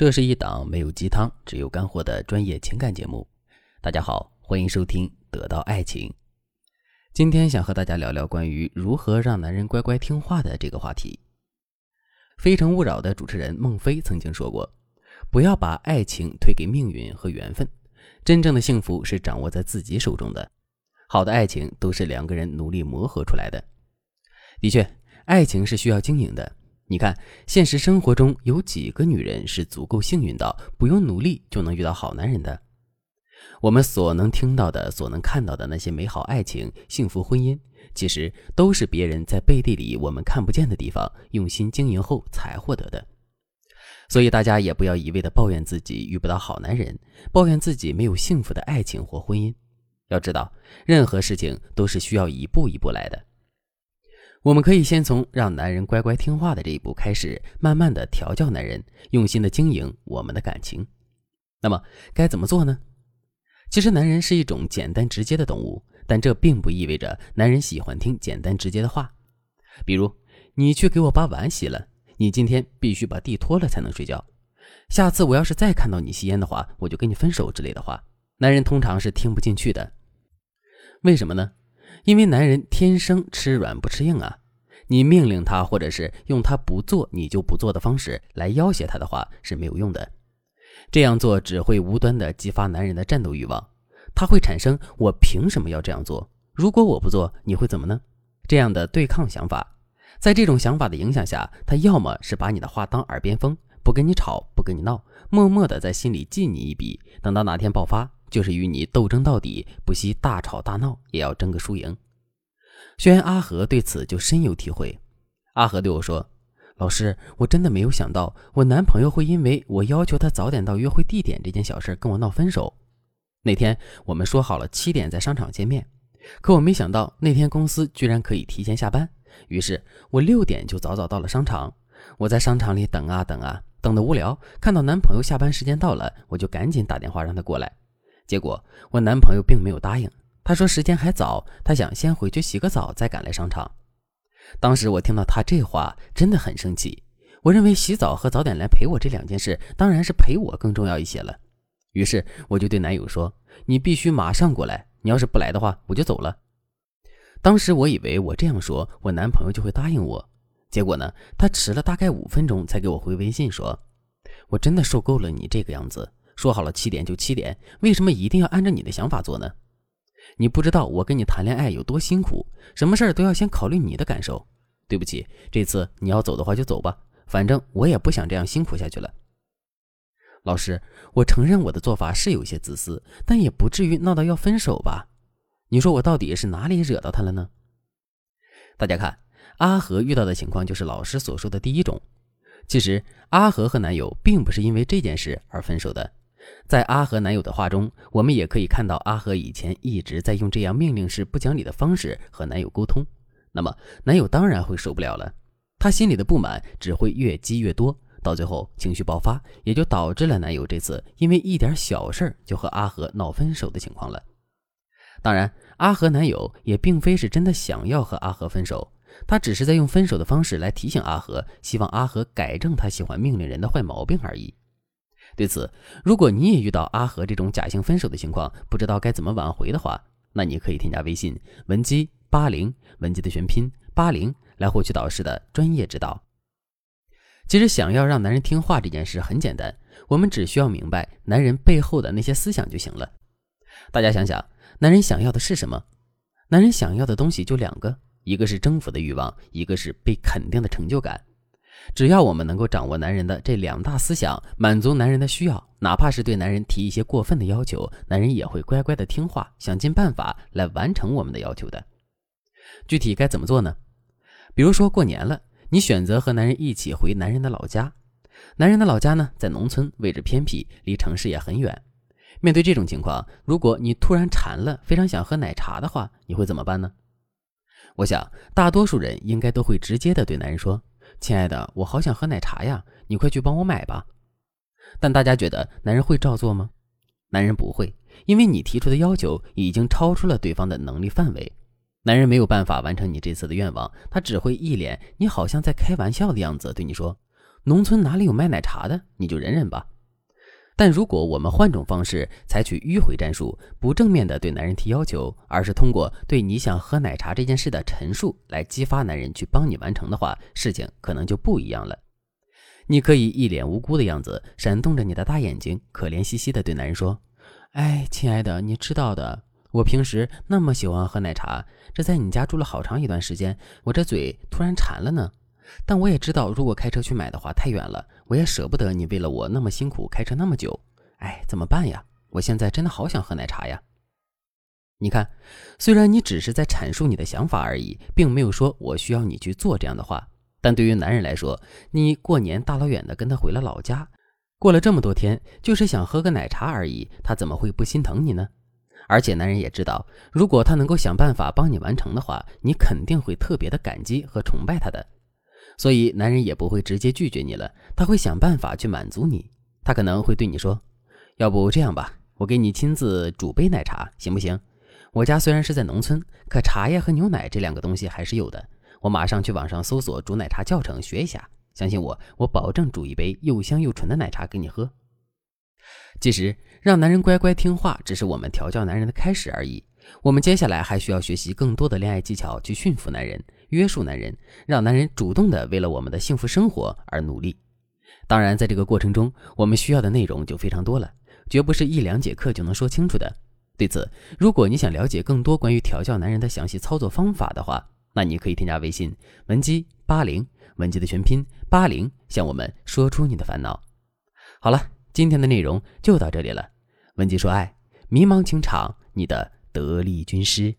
这是一档没有鸡汤，只有干货的专业情感节目。大家好，欢迎收听《得到爱情》。今天想和大家聊聊关于如何让男人乖乖听话的这个话题。《非诚勿扰》的主持人孟非曾经说过：“不要把爱情推给命运和缘分，真正的幸福是掌握在自己手中的。好的爱情都是两个人努力磨合出来的。的确，爱情是需要经营的。”你看，现实生活中有几个女人是足够幸运到不用努力就能遇到好男人的？我们所能听到的、所能看到的那些美好爱情、幸福婚姻，其实都是别人在背地里我们看不见的地方用心经营后才获得的。所以大家也不要一味的抱怨自己遇不到好男人，抱怨自己没有幸福的爱情或婚姻。要知道，任何事情都是需要一步一步来的。我们可以先从让男人乖乖听话的这一步开始，慢慢的调教男人，用心的经营我们的感情。那么该怎么做呢？其实男人是一种简单直接的动物，但这并不意味着男人喜欢听简单直接的话。比如，你去给我把碗洗了，你今天必须把地拖了才能睡觉。下次我要是再看到你吸烟的话，我就跟你分手之类的话，男人通常是听不进去的。为什么呢？因为男人天生吃软不吃硬啊，你命令他，或者是用他不做你就不做的方式来要挟他的话是没有用的。这样做只会无端的激发男人的战斗欲望，他会产生我凭什么要这样做？如果我不做，你会怎么呢？这样的对抗想法，在这种想法的影响下，他要么是把你的话当耳边风，不跟你吵，不跟你闹，默默的在心里记你一笔，等到哪天爆发。就是与你斗争到底，不惜大吵大闹，也要争个输赢。学员阿和对此就深有体会。阿和对我说：“老师，我真的没有想到，我男朋友会因为我要求他早点到约会地点这件小事跟我闹分手。那天我们说好了七点在商场见面，可我没想到那天公司居然可以提前下班。于是我六点就早早到了商场。我在商场里等啊等啊，等得无聊，看到男朋友下班时间到了，我就赶紧打电话让他过来。”结果我男朋友并没有答应，他说时间还早，他想先回去洗个澡再赶来商场。当时我听到他这话，真的很生气。我认为洗澡和早点来陪我这两件事，当然是陪我更重要一些了。于是我就对男友说：“你必须马上过来，你要是不来的话，我就走了。”当时我以为我这样说，我男朋友就会答应我。结果呢，他迟了大概五分钟才给我回微信说：“我真的受够了你这个样子。”说好了七点就七点，为什么一定要按照你的想法做呢？你不知道我跟你谈恋爱有多辛苦，什么事儿都要先考虑你的感受。对不起，这次你要走的话就走吧，反正我也不想这样辛苦下去了。老师，我承认我的做法是有些自私，但也不至于闹到要分手吧？你说我到底是哪里惹到他了呢？大家看，阿和遇到的情况就是老师所说的第一种。其实阿和和男友并不是因为这件事而分手的。在阿和男友的话中，我们也可以看到阿和以前一直在用这样命令式、不讲理的方式和男友沟通。那么，男友当然会受不了了，他心里的不满只会越积越多，到最后情绪爆发，也就导致了男友这次因为一点小事就和阿和闹分手的情况了。当然，阿和男友也并非是真的想要和阿和分手，他只是在用分手的方式来提醒阿和，希望阿和改正他喜欢命令人的坏毛病而已。对此，如果你也遇到阿和这种假性分手的情况，不知道该怎么挽回的话，那你可以添加微信文姬八零，文姬的全拼八零，来获取导师的专业指导。其实，想要让男人听话这件事很简单，我们只需要明白男人背后的那些思想就行了。大家想想，男人想要的是什么？男人想要的东西就两个，一个是征服的欲望，一个是被肯定的成就感。只要我们能够掌握男人的这两大思想，满足男人的需要，哪怕是对男人提一些过分的要求，男人也会乖乖的听话，想尽办法来完成我们的要求的。具体该怎么做呢？比如说过年了，你选择和男人一起回男人的老家，男人的老家呢在农村，位置偏僻，离城市也很远。面对这种情况，如果你突然馋了，非常想喝奶茶的话，你会怎么办呢？我想大多数人应该都会直接的对男人说。亲爱的，我好想喝奶茶呀，你快去帮我买吧。但大家觉得男人会照做吗？男人不会，因为你提出的要求已经超出了对方的能力范围，男人没有办法完成你这次的愿望，他只会一脸你好像在开玩笑的样子对你说：“农村哪里有卖奶茶的？你就忍忍吧。但如果我们换种方式，采取迂回战术，不正面的对男人提要求，而是通过对你想喝奶茶这件事的陈述来激发男人去帮你完成的话，事情可能就不一样了。你可以一脸无辜的样子，闪动着你的大眼睛，可怜兮兮的对男人说：“哎，亲爱的，你知道的，我平时那么喜欢喝奶茶，这在你家住了好长一段时间，我这嘴突然馋了呢。”但我也知道，如果开车去买的话太远了，我也舍不得你为了我那么辛苦开车那么久。哎，怎么办呀？我现在真的好想喝奶茶呀！你看，虽然你只是在阐述你的想法而已，并没有说我需要你去做这样的话，但对于男人来说，你过年大老远的跟他回了老家，过了这么多天，就是想喝个奶茶而已，他怎么会不心疼你呢？而且男人也知道，如果他能够想办法帮你完成的话，你肯定会特别的感激和崇拜他的。所以，男人也不会直接拒绝你了，他会想办法去满足你。他可能会对你说：“要不这样吧，我给你亲自煮杯奶茶，行不行？我家虽然是在农村，可茶叶和牛奶这两个东西还是有的。我马上去网上搜索煮奶茶教程，学一下。相信我，我保证煮一杯又香又纯的奶茶给你喝。”其实，让男人乖乖听话，只是我们调教男人的开始而已。我们接下来还需要学习更多的恋爱技巧，去驯服男人。约束男人，让男人主动的为了我们的幸福生活而努力。当然，在这个过程中，我们需要的内容就非常多了，绝不是一两节课就能说清楚的。对此，如果你想了解更多关于调教男人的详细操作方法的话，那你可以添加微信文姬八零，文姬的全拼八零，向我们说出你的烦恼。好了，今天的内容就到这里了。文姬说爱，迷茫情场，你的得力军师。